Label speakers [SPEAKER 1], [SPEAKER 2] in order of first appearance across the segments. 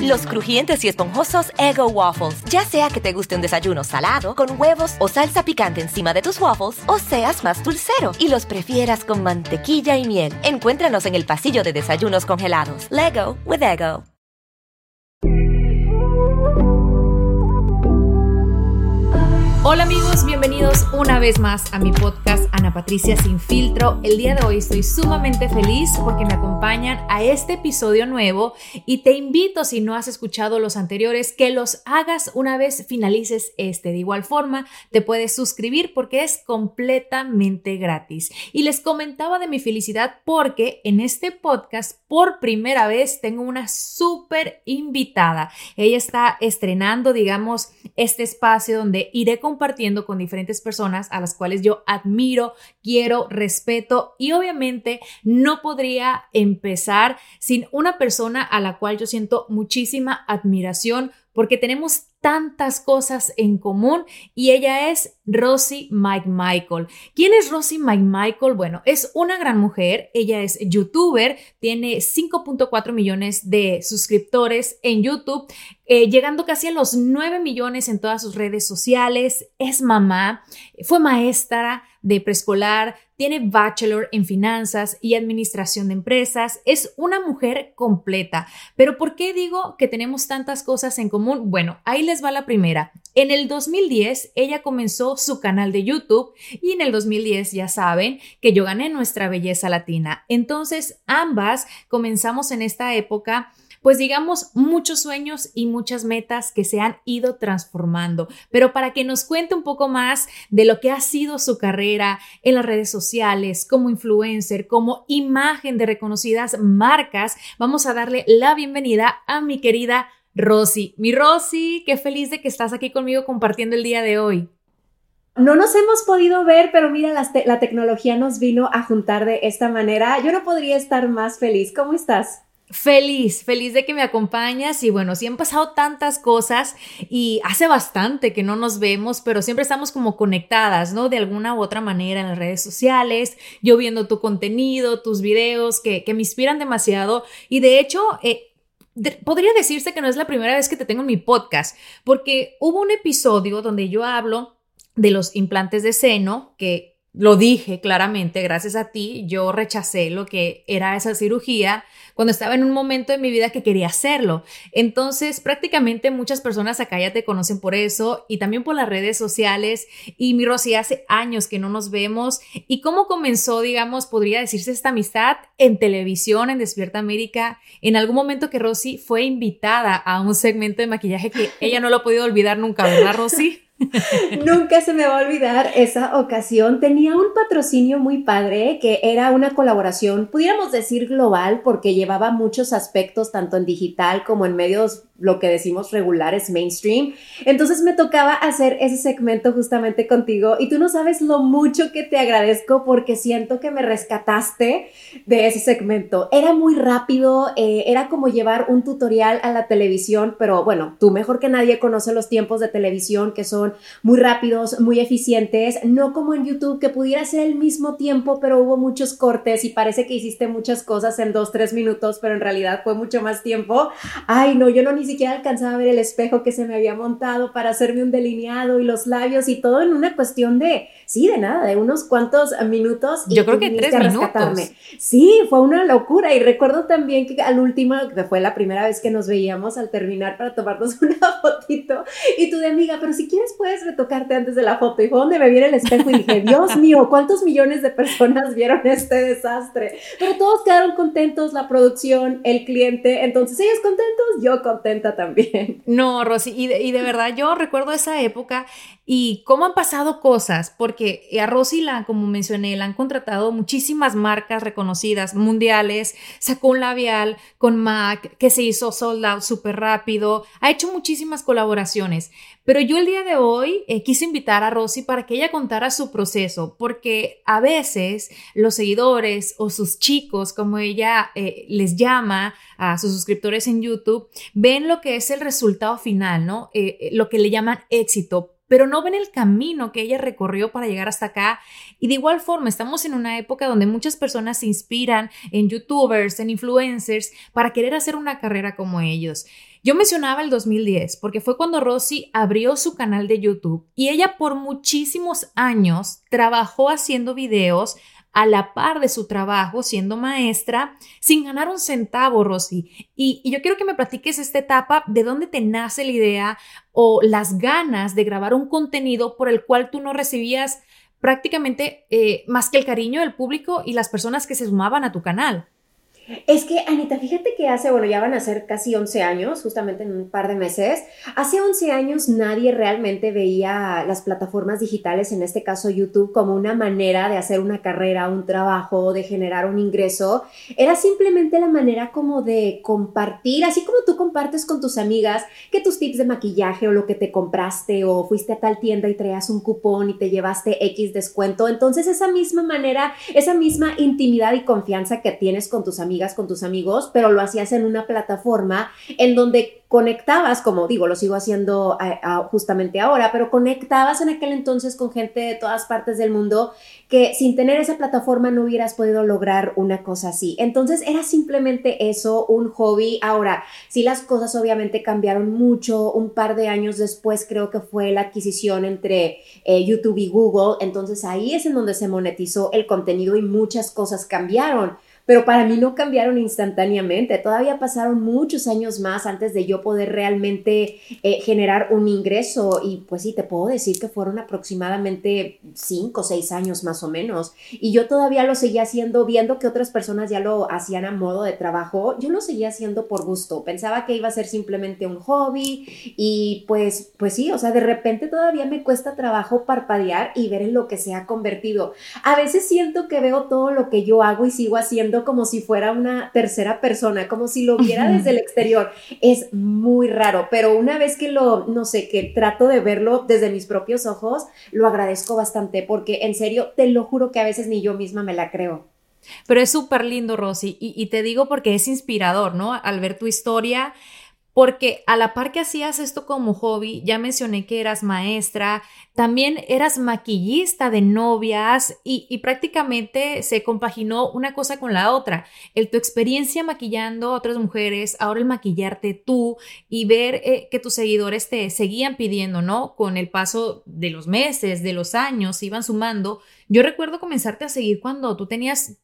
[SPEAKER 1] Los crujientes y esponjosos Ego Waffles. Ya sea que te guste un desayuno salado, con huevos o salsa picante encima de tus waffles, o seas más dulcero y los prefieras con mantequilla y miel. Encuéntranos en el pasillo de desayunos congelados. Lego with Ego.
[SPEAKER 2] Hola amigos, bienvenidos una vez más a mi podcast Ana Patricia Sin Filtro. El día de hoy estoy sumamente feliz porque me acompañan a este episodio nuevo y te invito, si no has escuchado los anteriores, que los hagas una vez finalices este. De igual forma, te puedes suscribir porque es completamente gratis. Y les comentaba de mi felicidad porque en este podcast por primera vez tengo una súper invitada. Ella está estrenando, digamos, este espacio donde iré compartiendo con diferentes personas a las cuales yo admiro, quiero, respeto y obviamente no podría empezar sin una persona a la cual yo siento muchísima admiración porque tenemos tantas cosas en común y ella es Rosie Mike Michael. ¿Quién es Rosie Mike Michael? Bueno, es una gran mujer, ella es youtuber, tiene 5.4 millones de suscriptores en YouTube, eh, llegando casi a los 9 millones en todas sus redes sociales, es mamá, fue maestra de preescolar, tiene bachelor en finanzas y administración de empresas, es una mujer completa. Pero ¿por qué digo que tenemos tantas cosas en común? Bueno, ahí les va la primera. En el 2010 ella comenzó su canal de YouTube y en el 2010 ya saben que yo gané nuestra belleza latina. Entonces ambas comenzamos en esta época pues digamos, muchos sueños y muchas metas que se han ido transformando. Pero para que nos cuente un poco más de lo que ha sido su carrera en las redes sociales, como influencer, como imagen de reconocidas marcas, vamos a darle la bienvenida a mi querida Rosy. Mi Rosy, qué feliz de que estás aquí conmigo compartiendo el día de hoy.
[SPEAKER 3] No nos hemos podido ver, pero mira, la, la, tecnología nos vino a juntar de esta manera. Yo no podría estar más feliz. ¿Cómo estás?
[SPEAKER 2] Feliz, feliz de que me acompañas y bueno, sí han pasado tantas cosas y hace bastante que no nos vemos, pero siempre estamos como conectadas, ¿no? De alguna u otra manera en las redes sociales, yo viendo tu contenido, tus videos que, me inspiran demasiado y de hecho... Eh, podría decirse que no es la primera vez que te tengo en mi podcast, porque hubo un episodio donde yo hablo de los implantes de seno, que lo dije claramente, gracias a ti, yo rechacé lo que era esa cirugía cuando estaba en un momento de mi vida que quería hacerlo. Entonces, prácticamente muchas personas acá ya te conocen por eso y también por las redes sociales. Y mi Rosy, hace años que no nos vemos. ¿Y cómo comenzó, digamos, podría decirse esta amistad en televisión, en Despierta América? En algún momento que Rosy fue invitada a un segmento de maquillaje que ella no lo ha podido olvidar nunca, ¿verdad, Rosy?
[SPEAKER 3] Nunca se me va a olvidar esa ocasión. Tenía un patrocinio muy padre que era una colaboración, pudiéramos decir global, porque llevaba muchos aspectos, tanto en digital como en medios lo que decimos regulares, mainstream. Entonces me tocaba hacer ese segmento justamente contigo y tú no sabes lo mucho que te agradezco porque siento que me rescataste de ese segmento. Era muy rápido, eh, era como llevar un tutorial a la televisión, pero bueno, tú mejor que nadie conoces los tiempos de televisión que son muy rápidos, muy eficientes, no como en YouTube que pudiera ser el mismo tiempo, pero hubo muchos cortes y parece que hiciste muchas cosas en dos, tres minutos, pero en realidad fue mucho más tiempo. Ay, no, yo no ni siquiera alcanzaba a ver el espejo que se me había montado para hacerme un delineado y los labios y todo en una cuestión de, sí, de nada, de unos cuantos minutos.
[SPEAKER 2] Yo creo que tres minutos.
[SPEAKER 3] Sí, fue una locura y recuerdo también que al último, que fue la primera vez que nos veíamos al terminar para tomarnos una fotito y tú de amiga, pero si quieres puedes retocarte antes de la foto y fue donde me vi el espejo y dije, Dios mío, ¿cuántos millones de personas vieron este desastre? Pero todos quedaron contentos, la producción, el cliente, entonces ellos contentos, yo contenta también.
[SPEAKER 2] No, Rosy, y de, verdad yo recuerdo esa época y cómo han pasado cosas, porque a Rosy, la, como mencioné, la han contratado muchísimas marcas reconocidas mundiales, sacó un labial con MAC que se hizo sold súper rápido, ha hecho muchísimas colaboraciones, pero yo el día de hoy eh, quise invitar a Rosy para que ella contara su proceso, porque a veces los seguidores o sus chicos, como ella eh, les llama a sus suscriptores en YouTube, ven lo que es el resultado final, ¿no? Eh, lo que le llaman éxito pero no ven el camino que ella recorrió para llegar hasta acá. Y de igual forma, estamos en una época donde muchas personas se inspiran en youtubers, en influencers, para querer hacer una carrera como ellos. Yo mencionaba el 2010 porque fue cuando Rosy abrió su canal de YouTube y ella por muchísimos años trabajó haciendo videos a la par de su trabajo siendo maestra sin ganar un centavo, Rosy. Y, yo quiero que me platiques esta etapa, de dónde te nace la idea o las ganas de grabar un contenido por el cual tú no recibías prácticamente eh, más que el cariño del público y las personas que se sumaban a tu canal.
[SPEAKER 3] Es que, Anita, fíjate que hace, bueno, ya van a ser casi 11 años, justamente en un par de meses. Hace 11 años nadie realmente veía las plataformas digitales, en este caso YouTube, como una manera de hacer una carrera, un trabajo, de generar un ingreso. Era simplemente la manera como de compartir, así como tú compartes con tus amigas que tus tips de maquillaje o lo que te compraste o fuiste a tal tienda y traías un cupón y te llevaste X descuento. Entonces, esa misma manera, esa misma intimidad y confianza que tienes con tus amigas, con tus amigos, pero lo hacías en una plataforma en donde conectabas, como digo, lo sigo haciendo eh, justamente ahora, pero conectabas en aquel entonces con gente de todas partes del mundo que sin tener esa plataforma no hubieras podido lograr una cosa así. Entonces era simplemente eso, un hobby. Ahora, sí las cosas obviamente cambiaron mucho, un par de años después creo que fue la adquisición entre eh, YouTube y Google, entonces ahí es en donde se monetizó el contenido y muchas cosas cambiaron pero para mí no cambiaron instantáneamente. Todavía pasaron muchos años más antes de yo poder realmente eh, generar un ingreso y pues sí, te puedo decir que fueron aproximadamente cinco o seis años más o menos. Y yo todavía lo seguía haciendo, viendo que otras personas ya lo hacían a modo de trabajo, yo lo seguía haciendo por gusto. Pensaba que iba a ser simplemente un hobby y pues, pues sí, o sea, de repente todavía me cuesta trabajo parpadear y ver en lo que se ha convertido. A veces siento que veo todo lo que yo hago y sigo haciendo como si fuera una tercera persona, como si lo viera desde el exterior. Es muy raro, pero una vez que lo, no sé, que trato de verlo desde mis propios ojos, lo agradezco bastante porque en serio, te lo juro que a veces ni yo misma me la creo.
[SPEAKER 2] Pero es súper lindo, Rosy, y, y, te digo porque es inspirador, ¿no? Al ver tu historia, porque a la par que hacías esto como hobby, ya mencioné que eras maestra, también eras maquillista de novias y, prácticamente se compaginó una cosa con la otra. El tu experiencia maquillando a otras mujeres, ahora el maquillarte tú y ver eh, que tus seguidores te seguían pidiendo, ¿no? Con el paso de los meses, de los años, iban sumando. Yo recuerdo comenzarte a seguir cuando tú tenías,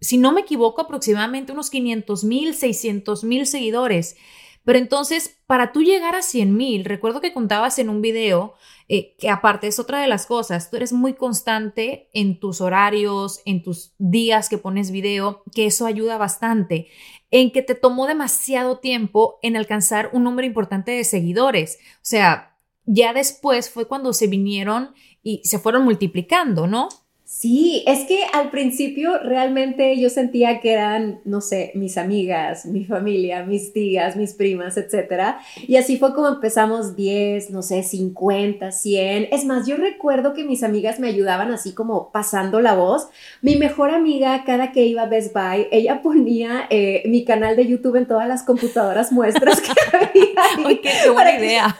[SPEAKER 2] si no me equivoco, aproximadamente unos 500 mil, 600 mil seguidores. Pero entonces, para tú llegar a 100 mil, recuerdo que contabas en un video, eh, que aparte es otra de las cosas, tú eres muy constante en tus horarios, en tus días que pones video, que eso ayuda bastante, en que te tomó demasiado tiempo en alcanzar un número importante de seguidores. O sea, ya después fue cuando se vinieron y se fueron multiplicando, ¿no?
[SPEAKER 3] Sí, es que al principio realmente yo sentía que eran, no sé, mis amigas, mi familia, mis tías, mis primas, etc. Y así fue como empezamos 10, no sé, 50, 100. Es más, yo recuerdo que mis amigas me ayudaban así como pasando la voz. Mi mejor amiga, cada que iba a Best Buy, ella ponía eh, mi canal de YouTube en todas las computadoras muestras que había.
[SPEAKER 2] Oye, qué buena idea.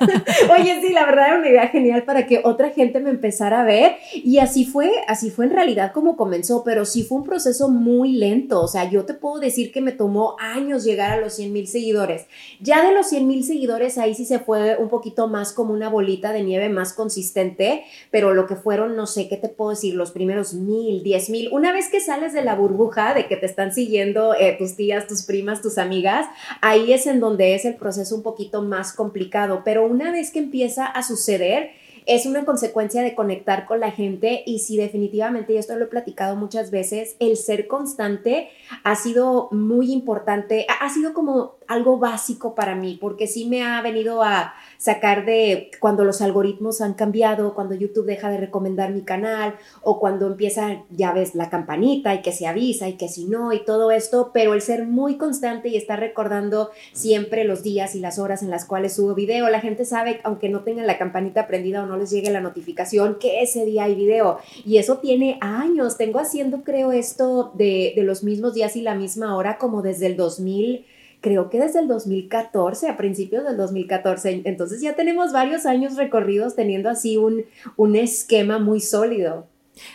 [SPEAKER 3] Oye, sí, la verdad era una idea genial para que otra gente me empezara a ver. Y así fue, así fue fue en realidad como comenzó, pero sí fue un proceso muy lento. O sea, yo te puedo decir que me tomó años llegar a los 100 mil seguidores. Ya de los 100 mil seguidores, ahí sí se fue un poquito más como una bolita de nieve más consistente, pero lo que fueron, no sé, ¿qué te puedo decir? Los primeros mil, diez mil. Una vez que sales de la burbuja de que te están siguiendo eh, tus tías, tus primas, tus amigas, ahí es en donde es el proceso un poquito más complicado. Pero una vez que empieza a suceder, es una consecuencia de conectar con la gente y si definitivamente, y esto lo he platicado muchas veces, el ser constante ha sido muy importante, ha sido como algo básico para mí, porque sí me ha venido a sacar de cuando los algoritmos han cambiado, cuando YouTube deja de recomendar mi canal o cuando empieza, ya ves, la campanita y que se avisa y que si no y todo esto, pero el ser muy constante y estar recordando siempre los días y las horas en las cuales subo video, la gente sabe, aunque no tengan la campanita prendida o no les llegue la notificación, que ese día hay video. Y eso tiene años, tengo haciendo creo esto de, de los mismos días y la misma hora como desde el 2000 creo que desde el 2014, a principios del 2014. Entonces ya tenemos varios años recorridos teniendo así un, un esquema muy sólido.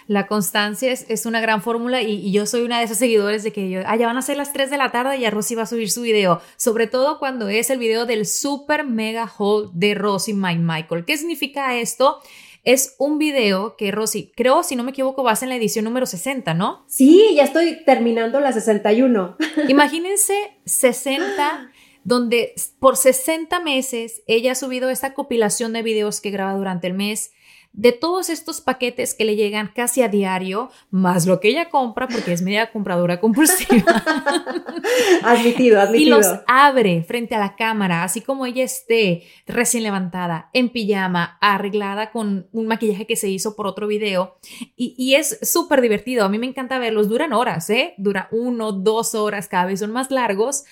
[SPEAKER 2] La constancia es, una gran fórmula y, yo soy una de esas seguidores de que yo, ah, ya van a ser las 3 de la tarde y ya Rosy va a subir su video, sobre todo cuando es el video del super mega haul de Rosy My Michael. ¿Qué significa esto? Es un video que, Rosy, creo, si no me equivoco, vas en la edición número 60, ¿no?
[SPEAKER 3] Sí, ya estoy terminando la 61.
[SPEAKER 2] Imagínense 60 donde por 60 meses ella ha subido esta compilación de videos que graba durante el mes de todos estos paquetes que le llegan casi a diario, más lo que ella compra, porque es media compradora compulsiva.
[SPEAKER 3] admitido, admitido.
[SPEAKER 2] Y los abre frente a la cámara, así como ella esté recién levantada, en pijama, arreglada con un maquillaje que se hizo por otro video. Y, y es súper divertido. A mí me encanta verlos. Duran horas, ¿eh? Dura uno, dos horas, cada vez son más largos.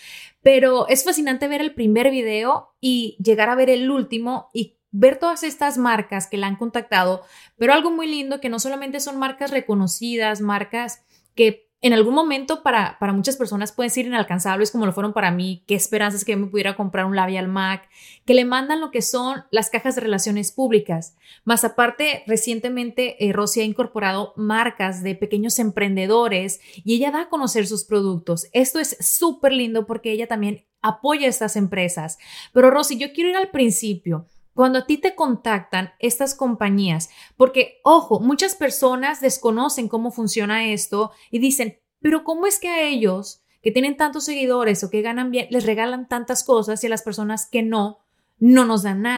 [SPEAKER 2] Pero es fascinante ver el primer video y llegar a ver el último y ver todas estas marcas que la han contactado, pero algo muy lindo que no solamente son marcas reconocidas, marcas que en algún momento para, para muchas personas pueden ser inalcanzables como lo fueron para mí, qué esperanzas que yo me pudiera comprar un labial MAC, que le mandan lo que son las cajas de relaciones públicas. Más aparte, recientemente eh, Rosy ha incorporado marcas de pequeños emprendedores y ella da a conocer sus productos. Esto es súper lindo porque ella también apoya a estas empresas. Pero Rosy, yo quiero ir al principio. Cuando a ti te contactan estas compañías, porque, ojo, muchas personas desconocen cómo funciona esto y dicen, pero ¿cómo es que a ellos que tienen tantos seguidores o que ganan bien les regalan tantas cosas y a las personas que no, no nos dan nada.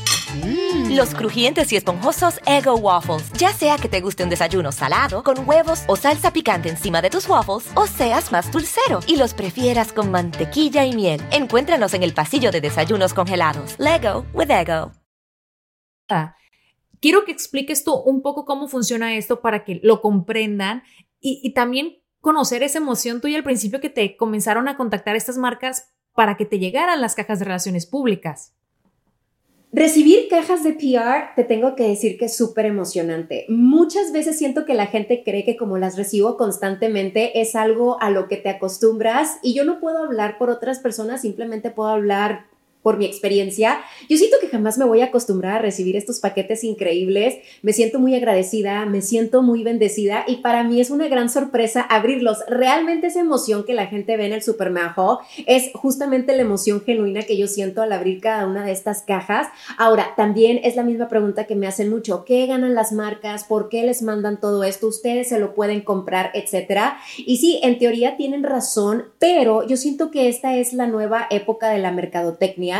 [SPEAKER 1] Mm. Los crujientes y esponjosos Ego Waffles. Ya sea que te guste un desayuno salado, con huevos o salsa picante encima de tus waffles, o seas más dulcero y los prefieras con mantequilla y miel. Encuéntranos en el pasillo de desayunos congelados. Lego with Ego.
[SPEAKER 2] Quiero que expliques tú un poco cómo funciona esto para que lo comprendan y, y también conocer esa emoción tuya al principio que te comenzaron a contactar estas marcas para que te llegaran las cajas de relaciones públicas.
[SPEAKER 3] Recibir cajas de PR, te tengo que decir que es súper emocionante. Muchas veces siento que la gente cree que como las recibo constantemente es algo a lo que te acostumbras y yo no puedo hablar por otras personas, simplemente puedo hablar por mi experiencia, yo siento que jamás me voy a acostumbrar a recibir estos paquetes increíbles. Me siento muy agradecida, me siento muy bendecida y para mí es una gran sorpresa abrirlos. Realmente esa emoción que la gente ve en el supermajo es justamente la emoción genuina que yo siento al abrir cada una de estas cajas. Ahora, también es la misma pregunta que me hacen mucho. ¿Qué ganan las marcas? ¿Por qué les mandan todo esto? Ustedes se lo pueden comprar, etcétera. Y sí, en teoría tienen razón, pero yo siento que esta es la nueva época de la mercadotecnia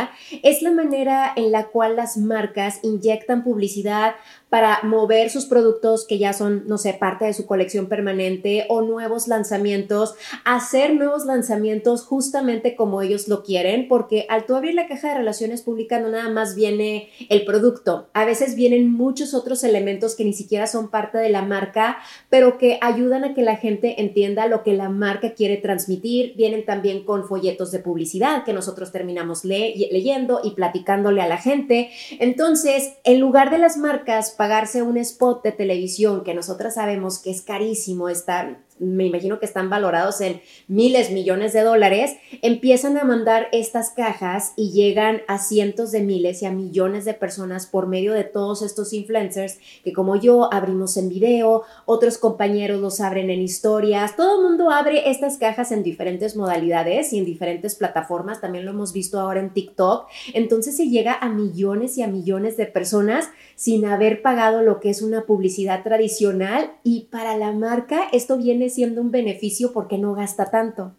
[SPEAKER 3] es la manera en la cual las marcas inyectan publicidad para mover sus productos que ya son, no sé, parte de su colección permanente o nuevos lanzamientos, hacer nuevos lanzamientos justamente como ellos lo quieren, porque al tú abrir la caja de relaciones públicas no nada más viene el producto, a veces vienen muchos otros elementos que ni siquiera son parte de la marca, pero que ayudan a que la gente entienda lo que la marca quiere transmitir. Vienen también con folletos de publicidad que nosotros terminamos leyendo y platicándole a la gente. Entonces, en lugar de las marcas pagarse un spot de televisión que nosotras sabemos que es carísimo, está me imagino que están valorados en miles, millones de dólares, empiezan a mandar estas cajas y llegan a cientos de miles y a millones de personas por medio de todos estos influencers que como yo abrimos en video, otros compañeros los abren en historias, todo el mundo abre estas cajas en diferentes modalidades y en diferentes plataformas, también lo hemos visto ahora en TikTok, entonces se llega a millones y a millones de personas sin haber pagado lo que es una publicidad tradicional y para la marca esto viene siendo un beneficio porque no gasta tanto.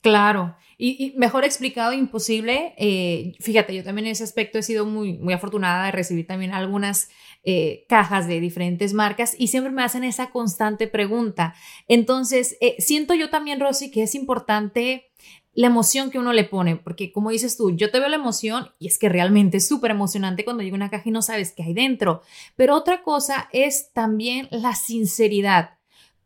[SPEAKER 2] Claro, y, mejor explicado, imposible. Eh, fíjate, yo también en ese aspecto he sido muy, muy afortunada de recibir también algunas eh, cajas de diferentes marcas y siempre me hacen esa constante pregunta. Entonces, eh, siento yo también, Rosy, que es importante la emoción que uno le pone, porque como dices tú, yo te veo la emoción y es que realmente es súper emocionante cuando llega una caja y no sabes qué hay dentro. Pero otra cosa es también la sinceridad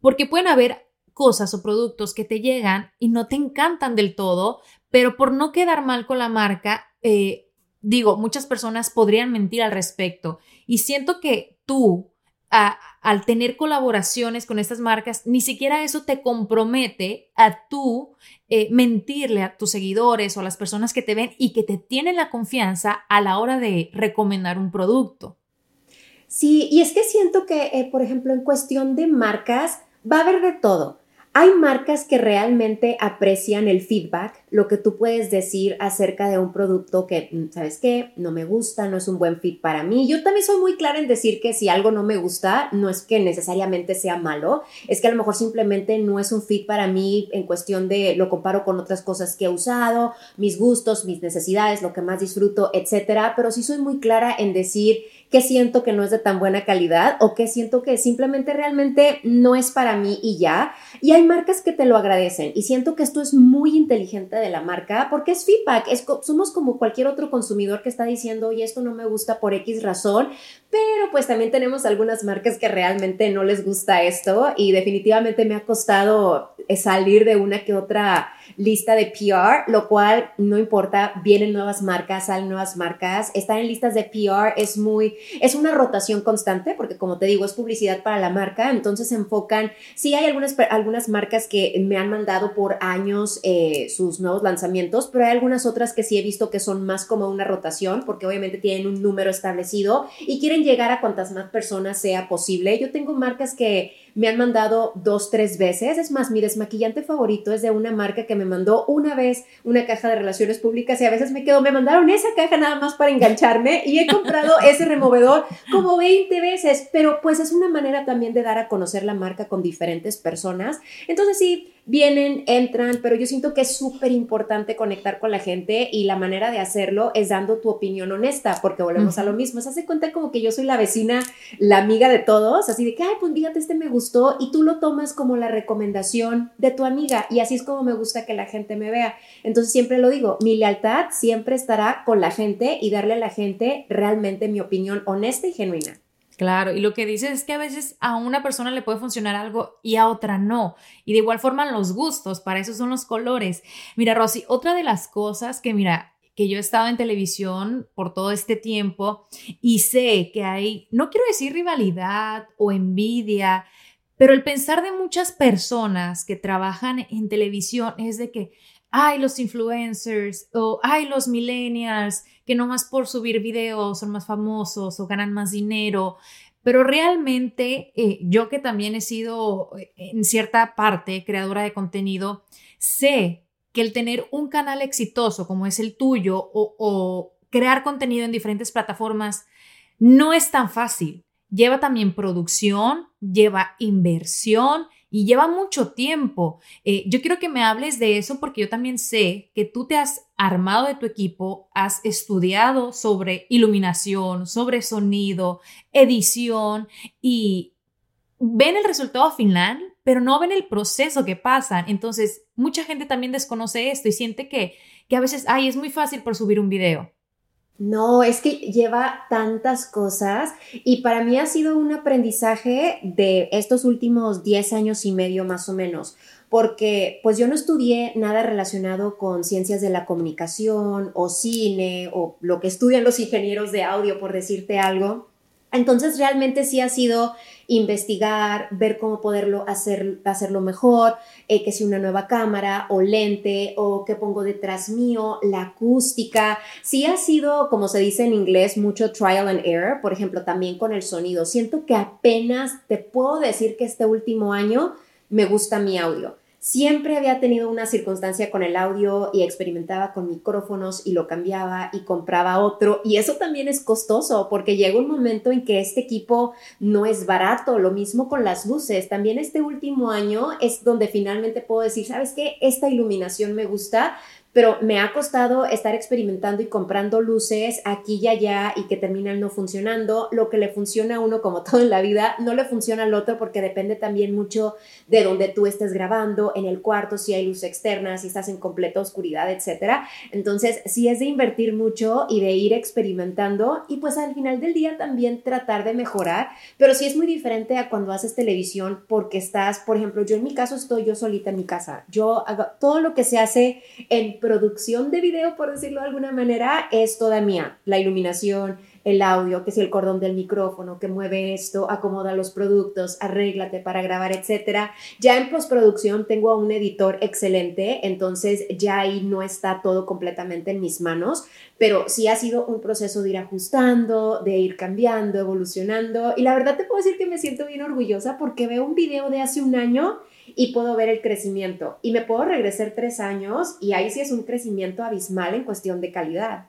[SPEAKER 2] porque pueden haber cosas o productos que te llegan y no te encantan del todo, pero por no quedar mal con la marca, eh, digo, muchas personas podrían mentir al respecto. Y siento que tú, al tener colaboraciones con estas marcas, ni siquiera eso te compromete a tú eh, mentirle a tus seguidores o a las personas que te ven y que te tienen la confianza a la hora de recomendar un producto.
[SPEAKER 3] Sí, y es que siento que, eh, por ejemplo, en cuestión de marcas, va a haber de todo. Hay marcas que realmente aprecian el feedback, lo que tú puedes decir acerca de un producto que, mm, ¿sabes qué? No me gusta, no es un buen fit para mí. Yo también soy muy clara en decir que si algo no me gusta, no es que necesariamente sea malo, es que a lo mejor simplemente no es un fit para mí en cuestión de lo comparo con otras cosas que he usado, mis gustos, mis necesidades, lo que más disfruto, etcétera. Pero sí soy muy clara en decir que siento que no es de tan buena calidad o que siento que simplemente realmente no es para mí y ya. Y hay marcas que te lo agradecen y siento que esto es muy inteligente de la marca porque es feedback, es, somos como cualquier otro consumidor que está diciendo, oye, esto no me gusta por X razón, pero pues también tenemos algunas marcas que realmente no les gusta esto y definitivamente me ha costado eh, salir de una que otra lista de PR, lo cual no importa, vienen nuevas marcas, salen nuevas marcas, estar en listas de PR es muy, es una rotación constante porque como te digo, es publicidad para la marca, entonces se enfocan, sí hay algunas, algunas marcas que me han mandado por años eh, sus nuevos lanzamientos, pero hay algunas otras que sí he visto que son más como una rotación porque obviamente tienen un número establecido y quieren llegar a cuantas más personas sea posible. Yo tengo marcas que me han mandado dos, tres veces. Es más, mi desmaquillante favorito es de una marca que me mandó una vez una caja de relaciones públicas y a veces me quedo, me mandaron esa caja nada más para engancharme y he comprado ese removedor como 20 veces, pero pues es una manera también de dar a conocer la marca con diferentes personas. Entonces sí, vienen, entran, pero yo siento que es súper importante conectar con la gente y la manera de hacerlo es dando tu opinión honesta, porque volvemos a lo mismo. Se hace cuenta como que yo soy la vecina, la amiga de todos, así de que, ay, pues fíjate, este me gustó y tú lo tomas como la recomendación de tu amiga y así es como me gusta que la gente me vea. Entonces siempre lo digo, mi lealtad siempre estará con la gente y darle a la gente realmente mi opinión honesta y genuina.
[SPEAKER 2] Claro, y lo que dices es que a veces a una persona le puede funcionar algo y a otra no. Y de igual forma los gustos, para eso son los colores. Mira, Rosy, otra de las cosas que, mira, que yo he estado en televisión por todo este tiempo y sé que hay, no quiero decir rivalidad o envidia, pero el pensar de muchas personas que trabajan en televisión es de que, ay, los influencers o ay, los millennials, que no más por subir videos son más famosos o ganan más dinero. Pero realmente eh, yo que también he sido eh, en cierta parte creadora de contenido, sé que el tener un canal exitoso como es el tuyo o crear contenido en diferentes plataformas no es tan fácil. Lleva también producción, lleva inversión y lleva mucho tiempo. Eh, yo quiero que me hables de eso porque yo también sé que tú te has armado de tu equipo, has estudiado sobre iluminación, sobre sonido, edición y ven el resultado final, pero no ven el proceso que pasa. Entonces, mucha gente también desconoce esto y siente que, que a veces, ay, es muy fácil por subir un video.
[SPEAKER 3] No, es que lleva tantas cosas y para mí ha sido un aprendizaje de estos últimos 10 años y medio más o menos, porque pues yo no estudié nada relacionado con ciencias de la comunicación o cine o lo que estudian los ingenieros de audio, por decirte algo. Entonces realmente sí ha sido investigar, ver cómo poderlo hacer, hacerlo mejor, eh, que si una nueva cámara o lente o qué pongo detrás mío, la acústica. Sí ha sido, como se dice en inglés, mucho trial and error, por ejemplo, también con el sonido. Siento que apenas te puedo decir que este último año me gusta mi audio. Siempre había tenido una circunstancia con el audio y experimentaba con micrófonos y lo cambiaba y compraba otro. Y eso también es costoso porque llega un momento en que este equipo no es barato. Lo mismo con las luces. También este último año es donde finalmente puedo decir, ¿sabes qué? Esta iluminación me gusta, pero me ha costado estar experimentando y comprando luces aquí y allá y que terminan no funcionando. Lo que le funciona a uno, como todo en la vida, no le funciona al otro porque depende también mucho de donde tú estés grabando, en el cuarto, si hay luz externa, si estás en completa oscuridad, etc. Entonces, sí es de invertir mucho y de ir experimentando y pues al final del día también tratar de mejorar, pero sí es muy diferente a cuando haces televisión porque estás, por ejemplo, yo en mi caso estoy yo solita en mi casa. Yo hago todo lo que se hace en producción de video, por decirlo de alguna manera, es toda mía. La iluminación, el audio, que si el cordón del micrófono, que mueve esto, acomoda los productos, arréglate para grabar, etcétera. Ya en postproducción tengo a un editor excelente, entonces ya ahí no está todo completamente en mis manos, pero sí ha sido un proceso de ir ajustando, de ir cambiando, evolucionando y la verdad te puedo decir que me siento bien orgullosa porque veo un video de hace un año y puedo ver el crecimiento. Y me puedo regresar tres años y ahí sí es un crecimiento abismal en cuestión de calidad.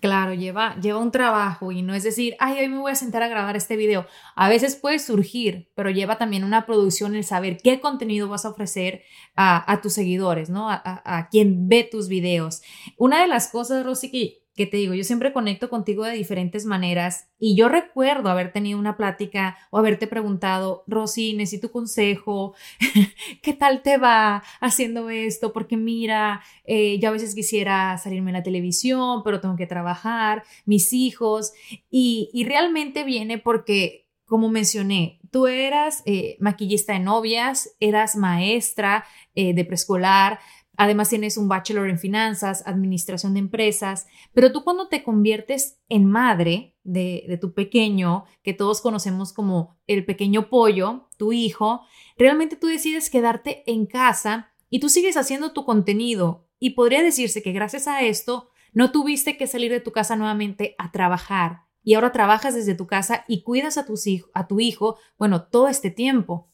[SPEAKER 2] Claro, lleva, lleva un trabajo y no es decir, ay, hoy me voy a sentar a grabar este video. A veces puede surgir, pero lleva también una producción el saber qué contenido vas a ofrecer a, tus seguidores, ¿no? A, a, quien ve tus videos. Una de las cosas, Rosy, que te digo, yo siempre conecto contigo de diferentes maneras y yo recuerdo haber tenido una plática o haberte preguntado, Rosy, necesito consejo, ¿qué tal te va haciendo esto? Porque mira, eh, yo a veces quisiera salirme en la televisión, pero tengo que trabajar, mis hijos, y, realmente viene porque, como mencioné, tú eras eh, maquillista de novias, eras maestra eh, de preescolar, Además tienes un bachelor en finanzas, administración de empresas, pero tú cuando te conviertes en madre de, tu pequeño, que todos conocemos como el pequeño pollo, tu hijo, realmente tú decides quedarte en casa y tú sigues haciendo tu contenido. Y podría decirse que gracias a esto no tuviste que salir de tu casa nuevamente a trabajar y ahora trabajas desde tu casa y cuidas a, tus a tu hijo, bueno, todo este tiempo.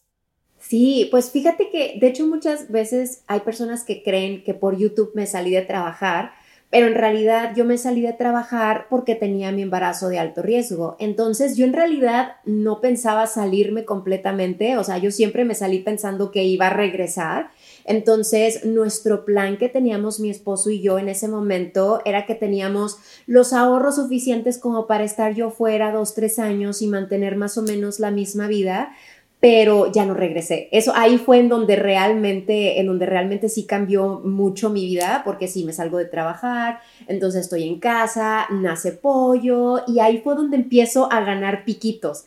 [SPEAKER 3] Sí, pues fíjate que de hecho muchas veces hay personas que creen que por YouTube me salí de trabajar, pero en realidad yo me salí de trabajar porque tenía mi embarazo de alto riesgo. Entonces yo en realidad no pensaba salirme completamente, o sea, yo siempre me salí pensando que iba a regresar. Entonces, nuestro plan que teníamos mi esposo y yo en ese momento era que teníamos los ahorros suficientes como para estar yo fuera dos, tres años y mantener más o menos la misma vida, pero ya no regresé. Eso ahí fue en donde realmente, en donde realmente sí cambió mucho mi vida, porque sí me salgo de trabajar, entonces estoy en casa, nace pollo y ahí fue donde empiezo a ganar piquitos.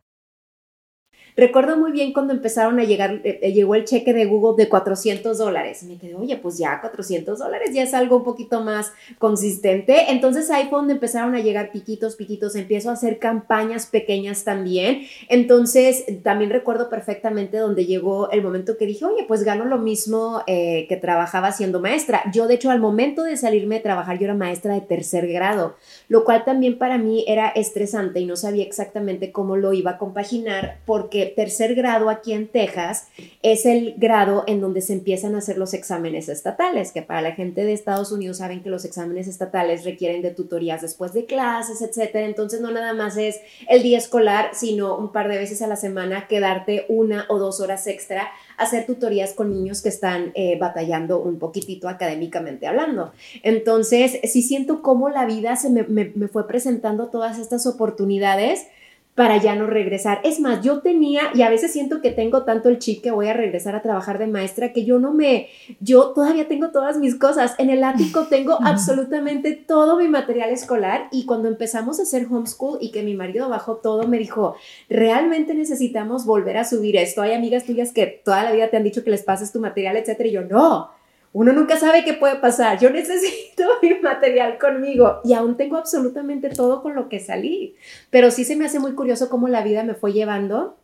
[SPEAKER 3] Recuerdo muy bien cuando empezaron a llegar, eh, eh, llegó el cheque de Google de 400 dólares. Me quedé, oye, pues ya 400 dólares ya es algo un poquito más consistente. Entonces ahí fue donde empezaron a llegar piquitos, piquitos. Empiezo a hacer campañas pequeñas también. Entonces también recuerdo perfectamente donde llegó el momento que dije, oye, pues gano lo mismo eh, que trabajaba siendo maestra. Yo, de hecho, al momento de salirme de trabajar, yo era maestra de tercer grado, lo cual también para mí era estresante y no sabía exactamente cómo lo iba a compaginar porque tercer grado aquí en Texas es el grado en donde se empiezan a hacer los exámenes estatales, que para la gente de Estados Unidos saben que los exámenes estatales requieren de tutorías después de clases, etcétera. Entonces no nada más es el día escolar, sino un par de veces a la semana quedarte una o dos horas extra hacer tutorías con niños que están eh, batallando un poquitito académicamente hablando. Entonces, sí siento cómo la vida se me, me fue presentando todas estas oportunidades para ya no regresar. Es más, yo tenía, y a veces siento que tengo tanto el chip que voy a regresar a trabajar de maestra, que yo no me, yo todavía tengo todas mis cosas. En el ático tengo absolutamente todo mi material escolar y cuando empezamos a hacer homeschool y que mi marido bajó todo, me dijo, realmente necesitamos volver a subir esto. Hay amigas tuyas que toda la vida te han dicho que les pases tu material, etcétera, y yo no uno nunca sabe qué puede pasar. Yo necesito mi material conmigo y aún tengo absolutamente todo con lo que salí. Pero sí se me hace muy curioso cómo la vida me fue llevando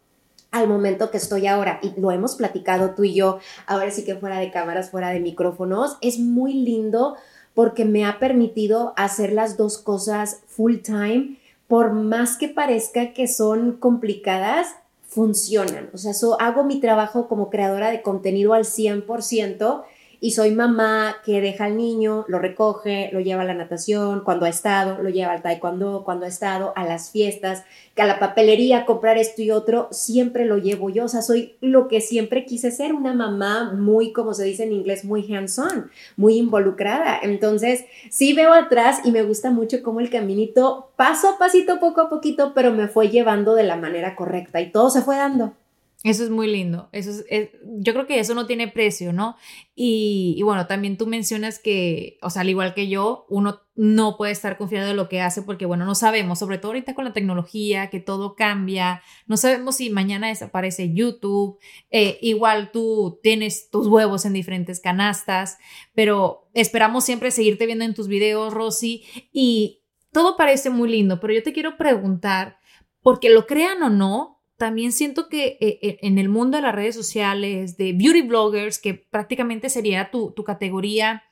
[SPEAKER 3] al momento que estoy ahora. Y lo hemos platicado tú y yo, ahora sí que fuera de cámaras, fuera de micrófonos. Es muy lindo porque me ha permitido hacer las dos cosas full time. Por más que parezca que son complicadas, funcionan. O sea, hago mi trabajo como creadora de contenido al 100% y soy mamá que deja al niño, lo recoge, lo lleva a la natación, cuando ha estado, lo lleva al taekwondo, cuando ha estado, a las fiestas, que a la papelería, comprar esto y otro, siempre lo llevo yo. O sea, soy lo que siempre quise ser, una mamá muy, como se dice en inglés, muy hands-on, muy involucrada. Entonces, sí veo atrás y me gusta mucho cómo el caminito, paso a pasito, poco a poquito, pero me fue llevando de la manera correcta y todo se fue dando.
[SPEAKER 2] Eso es muy lindo. Eso es, yo creo que eso no tiene precio, ¿no? Y, bueno, también tú mencionas que, o sea, al igual que yo, uno no puede estar confiado en lo que hace porque, bueno, no sabemos, sobre todo ahorita con la tecnología, que todo cambia, no sabemos si mañana desaparece YouTube, eh, igual tú tienes tus huevos en diferentes canastas, pero esperamos siempre seguirte viendo en tus videos, Rosy, y todo parece muy lindo, pero yo te quiero preguntar, porque lo crean o no, también siento que eh, eh, en el mundo de las redes sociales, de beauty bloggers, que prácticamente sería tu, tu categoría,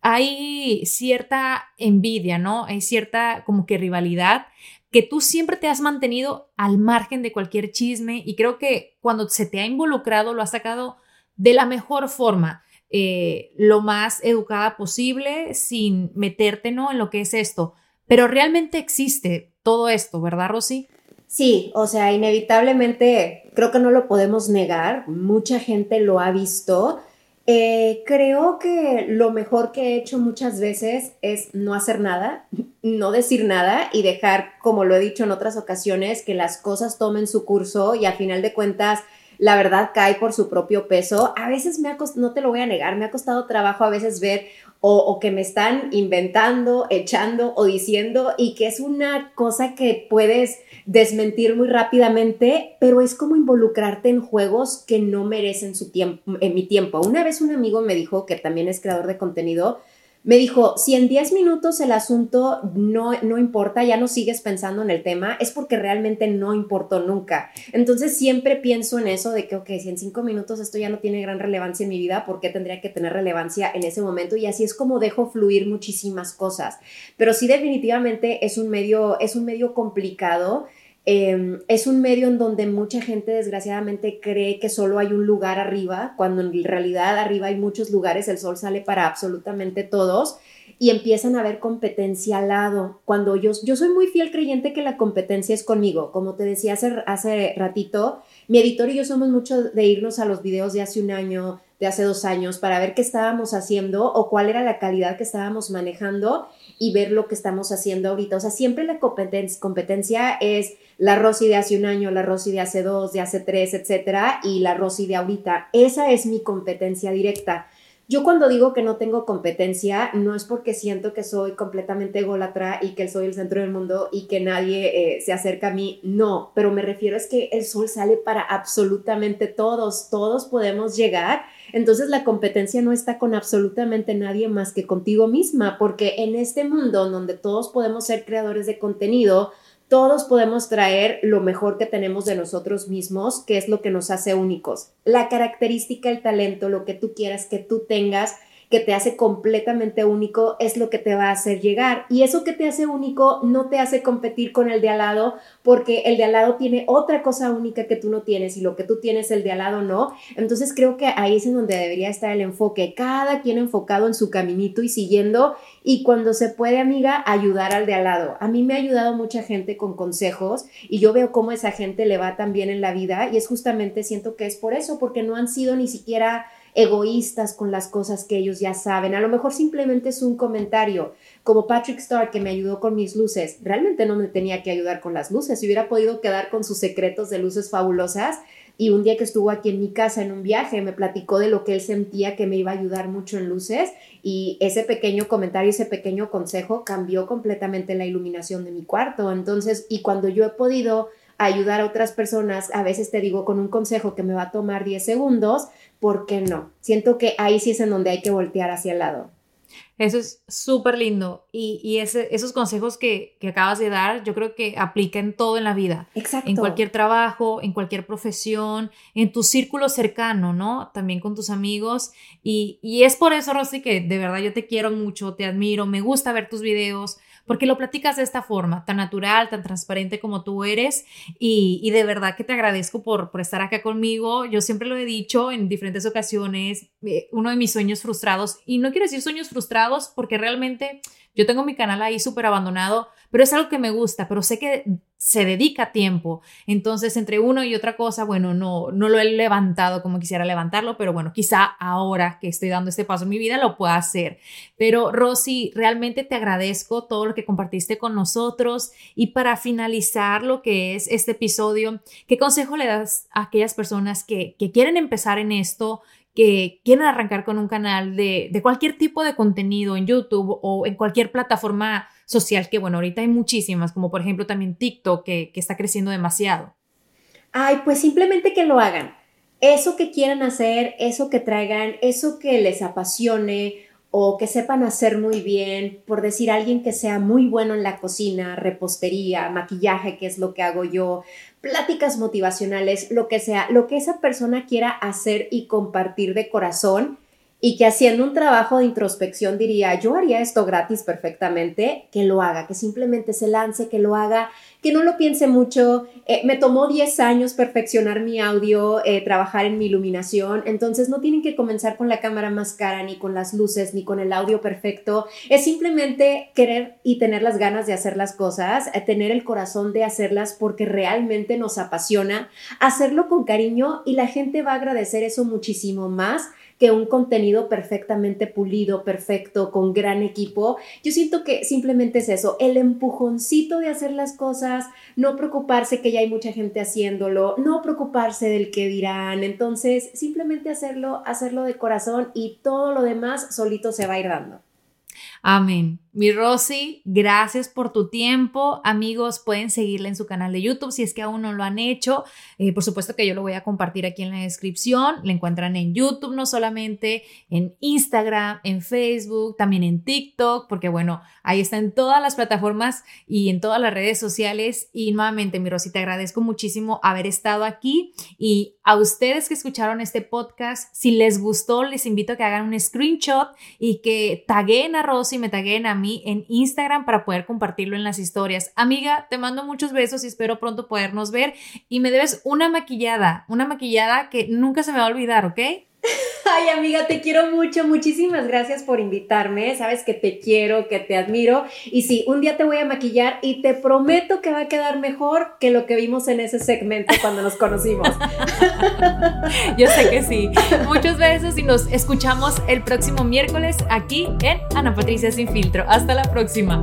[SPEAKER 2] hay cierta envidia, ¿no? Hay cierta como que rivalidad que tú siempre te has mantenido al margen de cualquier chisme y creo que cuando se te ha involucrado lo has sacado de la mejor forma, eh, lo más educada posible, sin meterte, ¿no? En lo que es esto. Pero realmente existe todo esto, ¿verdad, Rosy?
[SPEAKER 3] Sí, o sea, inevitablemente creo que no lo podemos negar, mucha gente lo ha visto. Eh, creo que lo mejor que he hecho muchas veces es no hacer nada, no decir nada y dejar, como lo he dicho en otras ocasiones, que las cosas tomen su curso y a final de cuentas la verdad cae por su propio peso. A veces me ha costado, no te lo voy a negar, me ha costado trabajo a veces ver o, que me están inventando, echando o diciendo y que es una cosa que puedes desmentir muy rápidamente, pero es como involucrarte en juegos que no merecen su tiempo, en mi tiempo. Una vez un amigo me dijo, que también es creador de contenido, me dijo, si en 10 minutos el asunto no, no importa, ya no sigues pensando en el tema, es porque realmente no importó nunca. Entonces siempre pienso en eso de que, ok, si en 5 minutos esto ya no tiene gran relevancia en mi vida, ¿por qué tendría que tener relevancia en ese momento? Y así es como dejo fluir muchísimas cosas. Pero sí definitivamente es un medio, es un medio complicado Em, es un medio en donde mucha gente desgraciadamente cree que solo hay un lugar arriba, cuando en realidad arriba hay muchos lugares, el sol sale para absolutamente todos y empiezan a ver competencia al lado. Cuando yo, yo soy muy fiel creyente que la competencia es conmigo, como te decía hace, hace ratito, mi editor y yo somos mucho de irnos a los videos de hace un año, de hace dos años para ver qué estábamos haciendo o cuál era la calidad que estábamos manejando y ver lo que estamos haciendo ahorita. O sea, siempre la competencia, es la Rosy de hace un año, la Rosy de hace dos, de hace tres, etcétera, y la Rosy de ahorita. Esa es mi competencia directa. Yo cuando digo que no tengo competencia, no es porque siento que soy completamente ególatra y que soy el centro del mundo y que nadie eh, se acerca a mí, no, pero me refiero es que el sol sale para absolutamente todos, todos podemos llegar. Entonces la competencia no está con absolutamente nadie más que contigo misma, porque en este mundo donde todos podemos ser creadores de contenido, todos podemos traer lo mejor que tenemos de nosotros mismos, que es lo que nos hace únicos. La característica, el talento, lo que tú quieras que tú tengas, que te hace completamente único es lo que te va a hacer llegar. Y eso que te hace único no te hace competir con el de al lado porque el de al lado tiene otra cosa única que tú no tienes y lo que tú tienes el de al lado no. Entonces creo que ahí es en donde debería estar el enfoque, cada quien enfocado en su caminito y siguiendo y cuando se puede, amiga, ayudar al de al lado. A mí me ha ayudado mucha gente con consejos y yo veo cómo esa gente le va tan bien en la vida y es justamente siento que es por eso, porque no han sido ni siquiera egoístas con las cosas que ellos ya saben. A lo mejor simplemente es un comentario, como Patrick Starr que me ayudó con mis luces. Realmente no me tenía que ayudar con las luces, si hubiera podido quedar con sus secretos de luces fabulosas. Y un día que estuvo aquí en mi casa en un viaje, me platicó de lo que él sentía que me iba a ayudar mucho en luces y ese pequeño comentario, ese pequeño consejo cambió completamente la iluminación de mi cuarto. Entonces, y cuando yo he podido ayudar a otras personas, a veces te digo con un consejo que me va a tomar 10 segundos, ¿por qué no? Siento que ahí sí es en donde hay que voltear hacia el lado.
[SPEAKER 2] Eso es súper lindo y, esos consejos que, acabas de dar yo creo que aplican todo en la vida.
[SPEAKER 3] Exacto.
[SPEAKER 2] En cualquier trabajo, en cualquier profesión, en tu círculo cercano, ¿no? También con tus amigos. Y, y es por eso, Rosy, que de verdad yo te quiero mucho, te admiro, me gusta ver tus videos, porque lo platicas de esta forma, tan natural, tan transparente como tú eres y, de verdad que te agradezco por, por estar acá conmigo. Yo siempre lo he dicho en diferentes ocasiones, eh, uno de mis sueños frustrados, y no quiero decir sueños frustrados porque realmente yo tengo mi canal ahí súper abandonado, pero es algo que me gusta, pero sé que se dedica tiempo. Entonces, entre uno y otra cosa, bueno, no, no lo he levantado como quisiera levantarlo, pero bueno, quizá ahora que estoy dando este paso en mi vida lo pueda hacer. Pero Rosy, realmente te agradezco todo lo que compartiste con nosotros y para finalizar lo que es este episodio, ¿qué consejo le das a aquellas personas que, que quieren empezar en esto? Que quieren arrancar con un canal de, de, cualquier tipo de contenido en YouTube o en cualquier plataforma social, que bueno, ahorita hay muchísimas, como por ejemplo también TikTok, que, que está creciendo demasiado.
[SPEAKER 3] Ay, pues simplemente que lo hagan. Eso que quieran hacer, eso que traigan, eso que les apasione o que sepan hacer muy bien, por decir alguien que sea muy bueno en la cocina, repostería, maquillaje, que es lo que hago yo, pláticas motivacionales, lo que sea, lo que esa persona quiera hacer y compartir de corazón, y que haciendo un trabajo de introspección diría, yo haría esto gratis perfectamente, que lo haga, que simplemente se lance, que lo haga, que no lo piense mucho. Eh, me tomó 10 años perfeccionar mi audio, eh, trabajar en mi iluminación, entonces no tienen que comenzar con la cámara más cara, ni con las luces, ni con el audio perfecto. Es simplemente querer y tener las ganas de hacer las cosas, eh, tener el corazón de hacerlas porque realmente nos apasiona, hacerlo con cariño y la gente va a agradecer eso muchísimo más que un contenido perfectamente pulido, perfecto, con gran equipo. Yo siento que simplemente es eso, el empujoncito de hacer las cosas, no preocuparse que ya hay mucha gente haciéndolo, no preocuparse del que dirán. Entonces, simplemente hacerlo, hacerlo de corazón y todo lo demás solito se va a ir dando.
[SPEAKER 2] Amén. Mi Rosy, gracias por tu tiempo. Amigos, pueden seguirla en su canal de YouTube si es que aún no lo han hecho. Eh, por supuesto que yo lo voy a compartir aquí en la descripción. La encuentran en YouTube, no solamente en Instagram, en Facebook, también en TikTok, porque bueno, ahí está en todas las plataformas y en todas las redes sociales. Y nuevamente, mi Rosy, te agradezco muchísimo haber estado aquí. Y a ustedes que escucharon este podcast, si les gustó, les invito a que hagan un screenshot y que taguen a Rosy, me taguen a mí en Instagram para poder compartirlo en las historias. Amiga, te mando muchos besos y espero pronto podernos ver. Y me debes una maquillada, una maquillada que nunca se me va a olvidar, ¿ok?
[SPEAKER 3] Ay, amiga, te quiero mucho. Muchísimas gracias por invitarme. Sabes que te quiero, que te admiro. Y sí, un día te voy a maquillar y te prometo que va a quedar mejor que lo que vimos en ese segmento cuando nos conocimos.
[SPEAKER 2] Yo sé que sí. Muchos besos y nos escuchamos el próximo miércoles aquí en Ana Patricia Sin Filtro. Hasta la próxima.